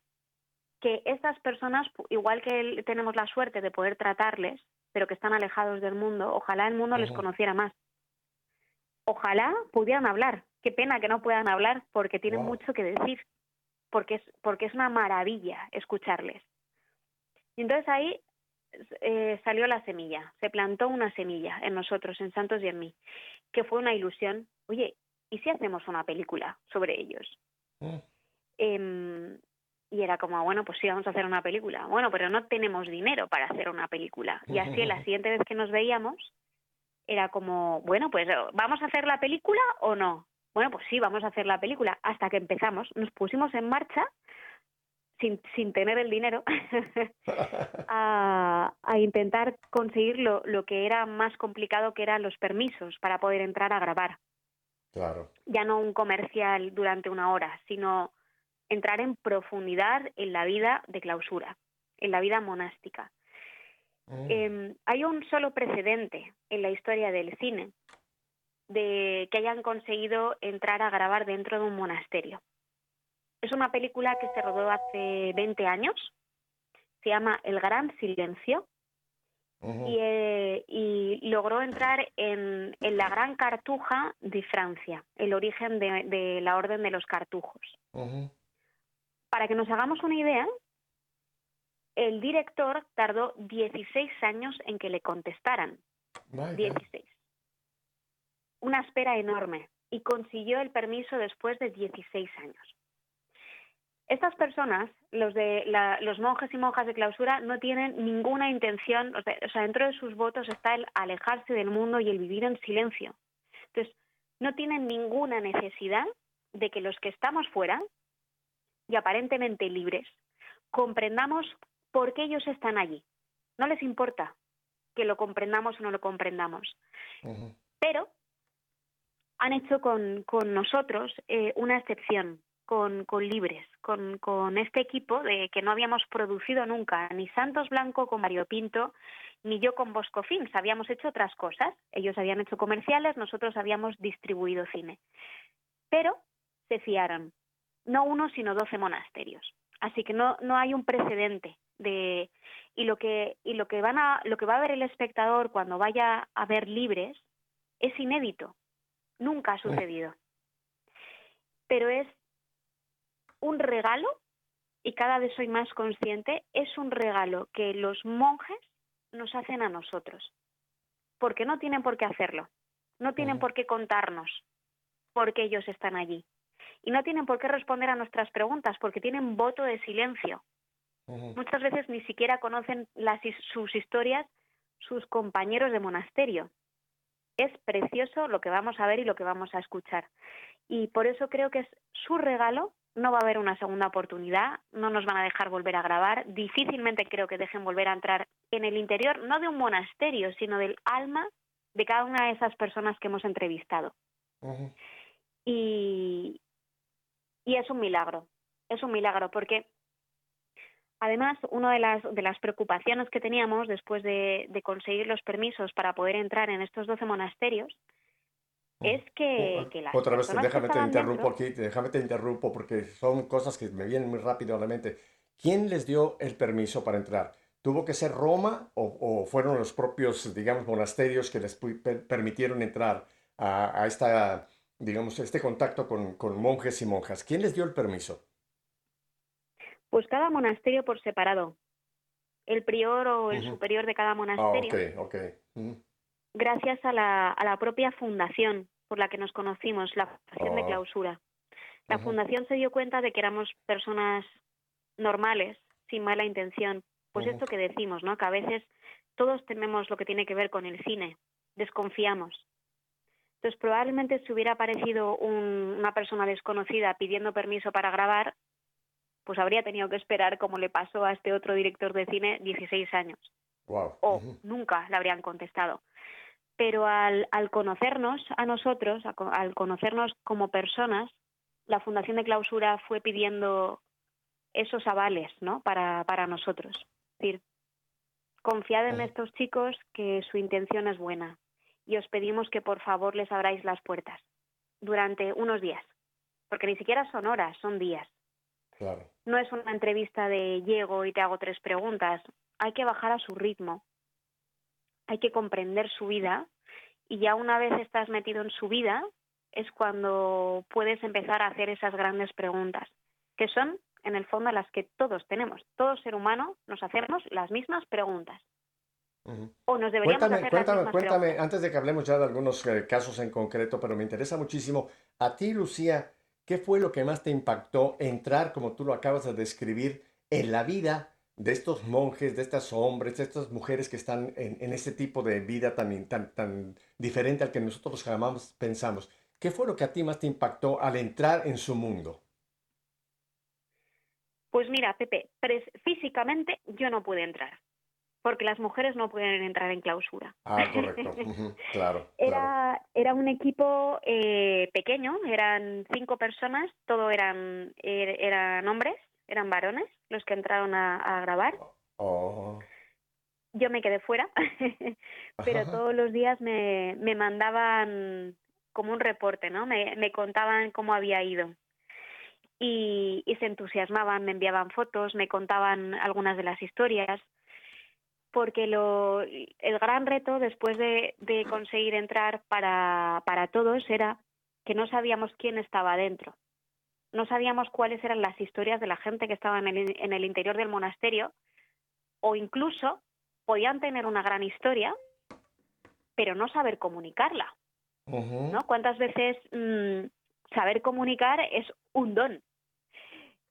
que estas personas, igual que tenemos la suerte de poder tratarles, pero que están alejados del mundo, ojalá el mundo les Ujú. conociera más? Ojalá pudieran hablar. Qué pena que no puedan hablar porque tienen Wow. mucho que decir porque es, porque es una maravilla escucharles. Y entonces ahí eh, salió la semilla, se plantó una semilla en nosotros, en Santos y en mí, que fue una ilusión. Oye, ¿y si hacemos una película sobre ellos? Mm. Em, y era como, bueno, pues sí, vamos a hacer una película. Bueno, pero no tenemos dinero para hacer una película. Y así la siguiente vez que nos veíamos, era como, bueno, pues ¿vamos a hacer la película o no? Bueno, pues sí, vamos a hacer la película. Hasta que empezamos, nos pusimos en marcha sin, sin tener el dinero a, a intentar conseguir lo, lo que era más complicado, que eran los permisos para poder entrar a grabar. Claro. Ya no un comercial durante una hora, sino entrar en profundidad en la vida de clausura, en la vida monástica. Mm. Eh, hay un solo precedente en la historia del cine de que hayan conseguido entrar a grabar dentro de un monasterio. Es una película que se rodó hace 20 años, se llama El Gran Silencio y, eh, y logró entrar en, en la Gran Cartuja de Francia, el origen de, de la Orden de los Cartujos. Para que nos hagamos una idea, el director tardó 16 años en que le contestaran. Vaya. 16. Una espera enorme y consiguió el permiso después de 16 años. Estas personas, los de la- los monjes y monjas de clausura, no tienen ninguna intención, o sea, dentro de sus votos está el alejarse del mundo y el vivir en silencio. Entonces, no tienen ninguna necesidad de que los que estamos fuera y aparentemente libres comprendamos por qué ellos están allí. No les importa que lo comprendamos o no lo comprendamos. Pero han hecho con, con nosotros eh, una excepción, con, Libres, con, con este equipo de que no habíamos producido nunca, ni Santos Blanco con Mario Pinto, ni yo con Bosco Films. Habíamos hecho otras cosas. Ellos habían hecho comerciales, nosotros habíamos distribuido cine. Pero se fiaron, no uno, sino doce monasterios. Así que no, no hay un precedente de y lo que y lo que van a lo que va a ver el espectador cuando vaya a ver libres Es inédito, nunca ha sucedido. Pero es un regalo, y cada vez soy más consciente, es un regalo que los monjes nos hacen a nosotros. Porque no tienen por qué hacerlo, no tienen por qué contarnos porque ellos están allí. Y no tienen por qué responder a nuestras preguntas porque tienen voto de silencio. Muchas veces ni siquiera conocen las, sus historias sus compañeros de monasterio. Es precioso lo que vamos a ver y lo que vamos a escuchar. Y por eso creo que es su regalo. No va a haber una segunda oportunidad, no nos van a dejar volver a grabar. Difícilmente creo que dejen volver a entrar en el interior, no de un monasterio, sino del alma de cada una de esas personas que hemos entrevistado. y, y es un milagro, es un milagro, porque Además, una de las, de las preocupaciones que teníamos después de, conseguir los permisos para poder entrar en estos 12 monasterios mm. es que, las Otra vez, déjame te interrumpo aquí, déjame te interrumpo porque son cosas que me vienen muy rápido a la mente. ¿Quién les dio el permiso para entrar? ¿Tuvo que ser Roma o, fueron los propios, digamos, monasterios que les permitieron entrar a, esta, digamos, este contacto con, con monjes y monjas? ¿Quién les dio el permiso? Pues cada monasterio por separado. El prior o el superior de cada ah, monasterio. Gracias a la, a la propia fundación por la que nos conocimos, la Fundación de oh. Clausura. La fundación se dio cuenta de que éramos personas normales, sin mala intención. Pues esto que decimos, ¿no? Que a veces todos tememos lo que tiene que ver con el cine, desconfiamos. Entonces, probablemente si hubiera aparecido una persona desconocida pidiendo permiso para grabar, pues habría tenido que esperar, como le pasó a este otro director de cine, 16 años. O nunca le habrían contestado. Pero al, al conocernos a nosotros, al conocernos como personas, la Fundación de Clausura fue pidiendo esos avales ¿no? para, para nosotros. Es decir, confiad en estos chicos que su intención es buena y os pedimos que por favor les abráis las puertas durante unos días, porque ni siquiera son horas, son días. No es una entrevista de llego y te hago tres preguntas. Hay que bajar a su ritmo. Hay que comprender su vida y ya una vez estás metido en su vida es cuando puedes empezar a hacer esas grandes preguntas, que son en el fondo las que todos tenemos. Todo ser humano nos hacemos las mismas preguntas. O nos deberíamos cuéntame, hacer cuéntame, las cuéntame, antes de que hablemos ya de algunos eh, casos en concreto, pero me interesa muchísimo, a ti, Lucía, ¿Qué fue lo que más te impactó entrar, como tú lo acabas de describir, en la vida de estos monjes, de estos hombres, de estas mujeres que están en, este tipo de vida tan, tan, tan diferente al que nosotros jamás pensamos? ¿Qué fue lo que a ti más te impactó al entrar en su mundo? Pues mira, Pepe, físicamente yo no pude entrar porque las mujeres no pueden entrar en clausura. Ah, correcto, claro. Era, era un equipo eh, pequeño, eran cinco personas, todo eran, er, eran hombres, eran varones los que entraron a, grabar. Oh. Yo me quedé fuera, pero todos los días me, me mandaban como un reporte, ¿no? Me, me contaban cómo había ido. Y, y, se entusiasmaban, me enviaban fotos, me contaban algunas de las historias porque lo, el gran reto después de, conseguir entrar para, para todos era que no sabíamos quién estaba dentro. No sabíamos cuáles eran las historias de la gente que estaba en el, en el interior del monasterio o incluso podían tener una gran historia, pero no saber comunicarla. ¿no? ¿Cuántas veces mm, saber comunicar es un don?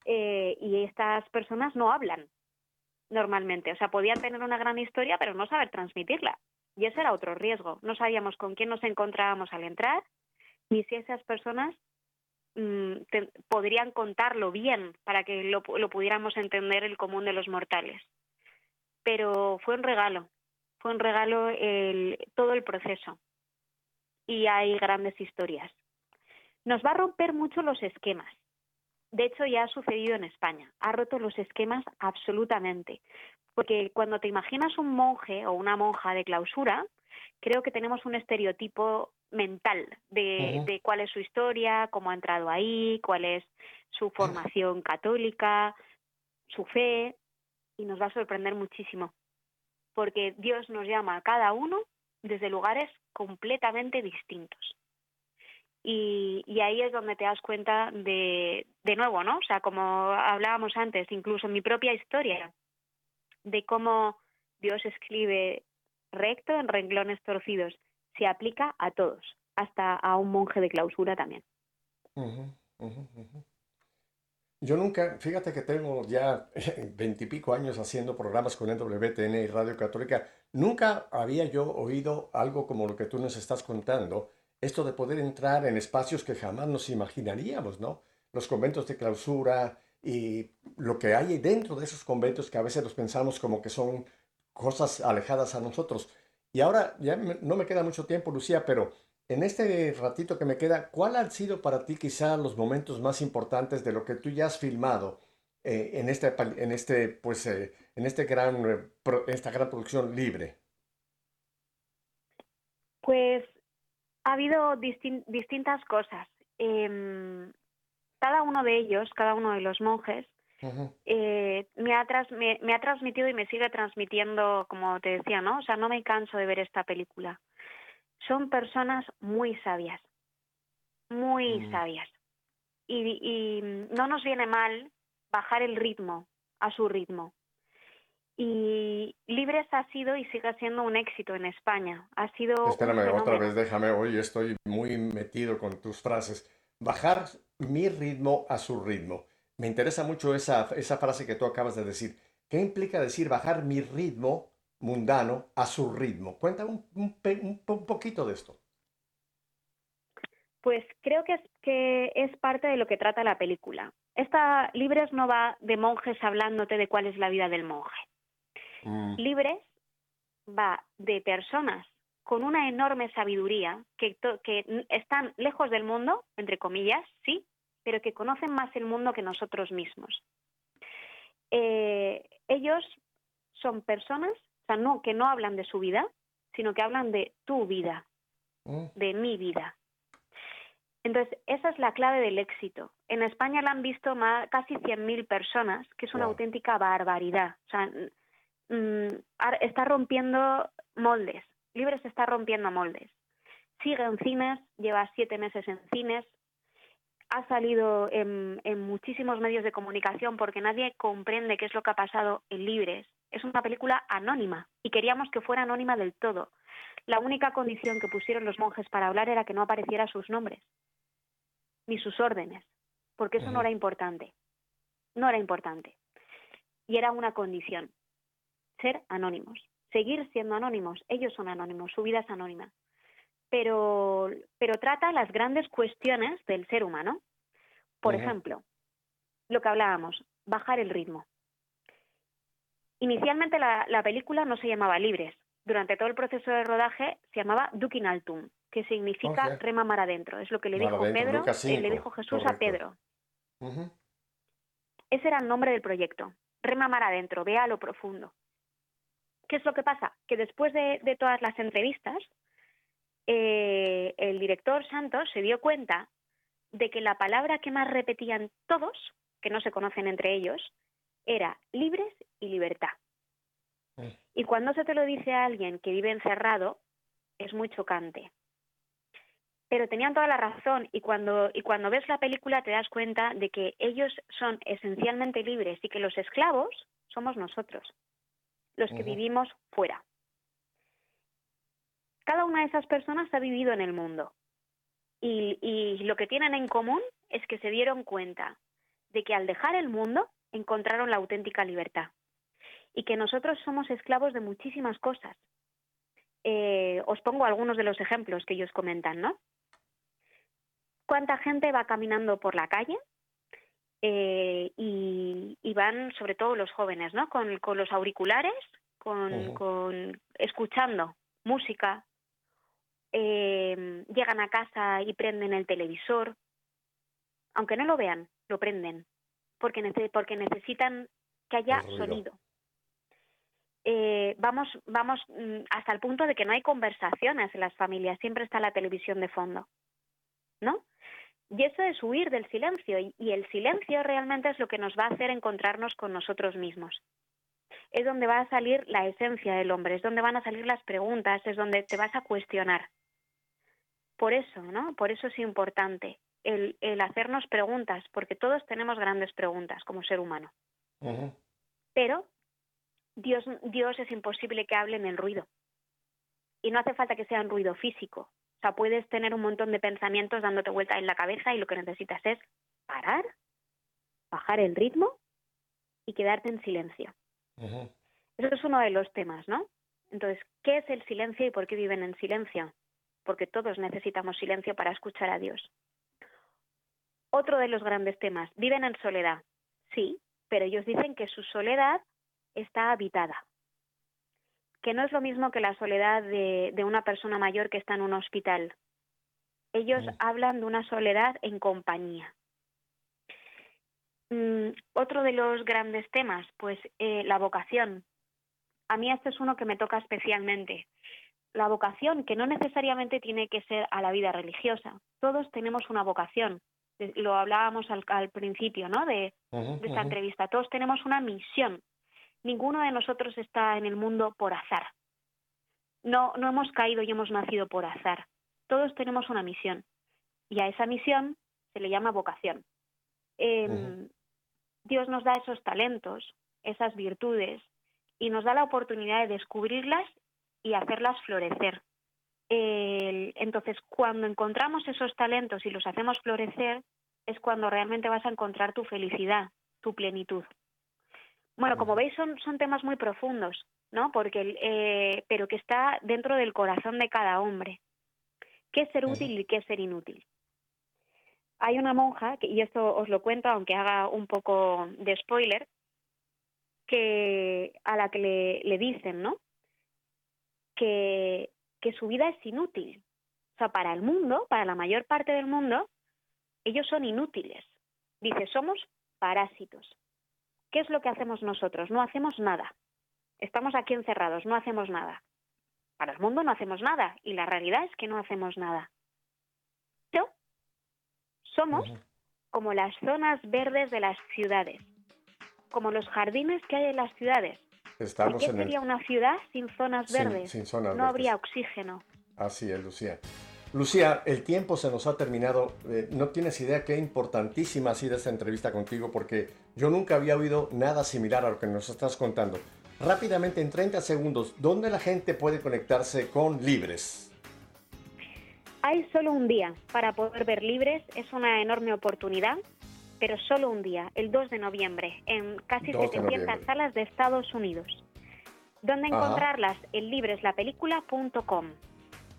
Eh, y estas personas no hablan, normalmente. O sea, podían tener una gran historia, pero no saber transmitirla. Y ese era otro riesgo. No sabíamos con quién nos encontrábamos al entrar, ni si esas personas mm, podrían contarlo bien para que lo, pudiéramos entender el común de los mortales. Pero fue un regalo, fue un regalo el, todo el proceso. Y hay grandes historias. Nos va a romper mucho los esquemas de hecho, ya ha sucedido en España. Ha roto los esquemas absolutamente. Porque cuando te imaginas un monje o una monja de clausura, creo que tenemos un estereotipo mental de, cuál es su historia, cómo ha entrado ahí, cuál es su formación católica, su fe, y nos va a sorprender muchísimo. Porque Dios nos llama a cada uno desde lugares completamente distintos. Y, ahí es donde te das cuenta de, de nuevo, ¿no? O sea, como hablábamos antes, incluso mi propia historia, de cómo Dios escribe recto en renglones torcidos, se aplica a todos, hasta a un monje de clausura también. Yo nunca, fíjate que tengo ya veintipico años haciendo programas con NWTN y Radio Católica, nunca había yo oído algo como lo que tú nos estás contando, esto de poder entrar en espacios que jamás nos imaginaríamos, ¿no? Los conventos de clausura y lo que hay dentro de esos conventos que a veces los pensamos como que son cosas alejadas a nosotros. Y ahora ya no me queda mucho tiempo, Lucía, pero en este ratito que me queda, ¿cuál han sido para ti quizá los momentos más importantes de lo que tú ya has filmado eh, en este, en este, pues, eh, en este gran, eh, esta gran producción libre? Pues ha habido distintas cosas. Em, cada uno de ellos, cada uno de los monjes, eh, me, ha me, ha transmitido y me sigue transmitiendo, como te decía, ¿no? O sea, no me canso de ver esta película. Son personas muy sabias, muy mm. sabias. Y, y no nos viene mal bajar el ritmo a su ritmo. Y Libres ha sido y sigue siendo un éxito en España. Ha sido. Espérame, otra vez, déjame. Hoy estoy muy metido con tus frases. Bajar mi ritmo a su ritmo. Me interesa mucho esa, esa frase que tú acabas de decir. ¿Qué implica decir bajar mi ritmo mundano a su ritmo? Cuéntame un, un, un poquito de esto. Pues creo que es, que es parte de lo que trata la película. Esta Libres no va de monjes hablándote de cuál es la vida del monje. Mm. Libres va de personas con una enorme sabiduría que, que están lejos del mundo, entre comillas, sí, pero que conocen más el mundo que nosotros mismos. Eh, ellos son personas o sea, no, que no hablan de su vida, sino que hablan de tu vida, mm. de mi vida. Entonces, esa es la clave del éxito. En España la han visto más, casi 100.000 personas, que es una auténtica barbaridad. O sea, mm, está rompiendo moldes. Libres está rompiendo moldes. Sigue en cines, lleva siete meses en cines, ha salido en, muchísimos medios de comunicación porque nadie comprende qué es lo que ha pasado en Libres. Es una película anónima y queríamos que fuera anónima del todo. La única condición que pusieron los monjes para hablar era que no apareciera sus nombres ni sus órdenes, porque eso no era importante. No era importante. Y era una condición. Ser anónimos. Seguir siendo anónimos. Ellos son anónimos, su vida es anónima pero, pero trata las grandes cuestiones del ser humano. Por ejemplo, lo que hablábamos, bajar el ritmo. Inicialmente la, película no se llamaba Libres. Durante todo el proceso de rodaje se llamaba Dukin Altum, que significa rema mar adentro. Es lo que le dijo Pedro, eh, le dijo Jesús a Pedro. Ese era el nombre del proyecto. Rema mar adentro, vea a lo profundo. ¿Qué es lo que pasa? Que después de todas las entrevistas, eh, el director Santos se dio cuenta de que la palabra que más repetían todos, que no se conocen entre ellos, era libres y libertad. Y cuando se te lo dice a alguien que vive encerrado, es muy chocante. Pero tenían toda la razón y cuando, y cuando ves la película te das cuenta de que ellos son esencialmente libres y que los esclavos somos nosotros, los que vivimos fuera. Cada una de esas personas ha vivido en el mundo y, lo que tienen en común es que se dieron cuenta de que al dejar el mundo encontraron la auténtica libertad y que nosotros somos esclavos de muchísimas cosas. Eh, os pongo algunos de los ejemplos que ellos comentan, ¿no? ¿Cuánta gente va caminando por la calle eh, y, van, sobre todo los jóvenes, ¿no? Con, los auriculares, con escuchando música, eh, llegan a casa y prenden el televisor, aunque no lo vean, lo prenden, porque, porque necesitan que haya sonido. Eh, vamos, vamos mm, hasta el punto de que no hay conversaciones en las familias, siempre está la televisión de fondo, ¿no? Y eso es huir del silencio, y, y el silencio realmente es lo que nos va a hacer encontrarnos con nosotros mismos. es donde va a salir la esencia del hombre, es donde van a salir las preguntas, es donde te vas a cuestionar. Por eso, ¿no? Por eso es importante el, el hacernos preguntas, porque todos tenemos grandes preguntas como ser humano. Pero Dios, Dios es imposible que hable en el ruido. Y no hace falta que sea un ruido físico. O sea, puedes tener un montón de pensamientos dándote vuelta en la cabeza y lo que necesitas es parar, bajar el ritmo y quedarte en silencio. Eso es uno de los temas, ¿no? Entonces, ¿qué es el silencio y por qué viven en silencio? Porque todos necesitamos silencio para escuchar a Dios. Otro de los grandes temas, viven en soledad. Sí, pero ellos dicen que su soledad está habitada, que no es lo mismo que la soledad de, una persona mayor que está en un hospital. Ellos hablan de una soledad en compañía. Mm, otro de los grandes temas, pues eh, la vocación. A mí este es uno que me toca especialmente. La vocación, que no necesariamente tiene que ser a la vida religiosa. Todos tenemos una vocación. Lo hablábamos al, principio, ¿no? De, de esta entrevista. Todos tenemos una misión ninguno de nosotros está en el mundo por azar. No, no hemos caído y hemos nacido por azar. Todos tenemos una misión. Y a esa misión se le llama vocación. Em, Dios nos da esos talentos, esas virtudes, y nos da la oportunidad de descubrirlas y hacerlas florecer. entonces, cuando encontramos esos talentos y los hacemos florecer, es cuando realmente vas a encontrar tu felicidad, tu plenitud. Bueno, como veis son, son temas muy profundos, ¿no? Porque, eh, pero que está dentro del corazón de cada hombre. ¿Qué es ser útil y qué es ser inútil? Hay una monja, y esto os lo cuento aunque haga un poco de spoiler, que a la que le, le dicen, ¿no? Que, que su vida es inútil. O sea, para el mundo, para la mayor parte del mundo, ellos son inútiles. Dice, somos parásitos. ¿Qué es lo que hacemos nosotros? No hacemos nada. Estamos aquí encerrados, no hacemos nada. Para el mundo no hacemos nada y la realidad es que no hacemos nada. Pero somos como las zonas verdes de las ciudades, como los jardines que hay en las ciudades. Estamos ¿Qué sería una ciudad sin zonas verdes? Sin, zonas no habría oxígeno. Así es, Lucía. Lucía, el tiempo se nos ha terminado. Eh, no tienes idea qué importantísima ha sido esta entrevista contigo porque yo nunca había oído nada similar a lo que nos estás contando. Rápidamente, en 30 segundos, ¿dónde la gente puede conectarse con Libres? Hay solo un día para poder ver Libres. Es una enorme oportunidad, pero solo un día, el 2 de noviembre, en casi 700 salas de Estados Unidos. ¿Dónde encontrarlas? En libreslapelícula.com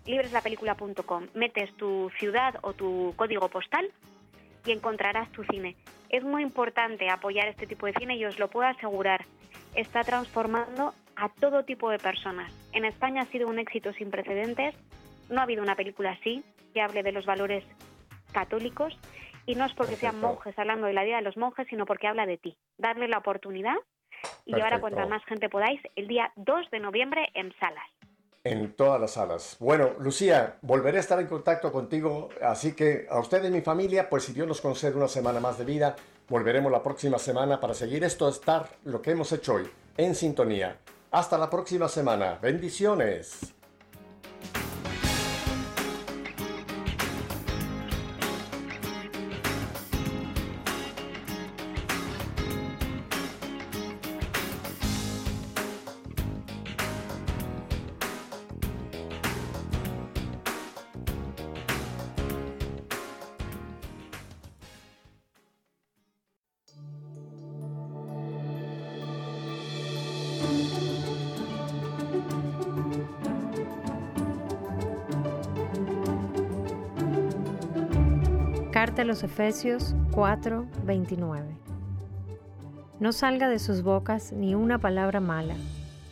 libreslapelícula.com. Metes tu ciudad o tu código postal y encontrarás tu cine. Es muy importante apoyar este tipo de cine y os lo puedo asegurar. Está transformando a todo tipo de personas. En España ha sido un éxito sin precedentes. No ha habido una película así que hable de los valores católicos y no es porque sean monjes hablando de la vida de los monjes, sino porque habla de ti. Darle la oportunidad y llevar a cuanta más gente podáis el día 2 de noviembre en salas en todas las salas. Bueno, Lucía, volveré a estar en contacto contigo, así que a ustedes y mi familia, pues si Dios nos concede una semana más de vida, volveremos la próxima semana para seguir esto, estar lo que hemos hecho hoy, en sintonía. Hasta la próxima semana. Bendiciones. Efesios 4, 29. No salga de sus bocas ni una palabra mala,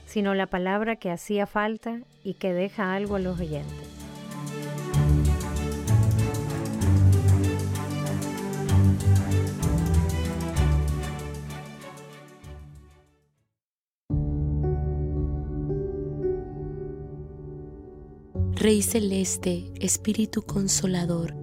sino la palabra que hacía falta y que deja algo a los oyentes. Rey celeste, Espíritu consolador,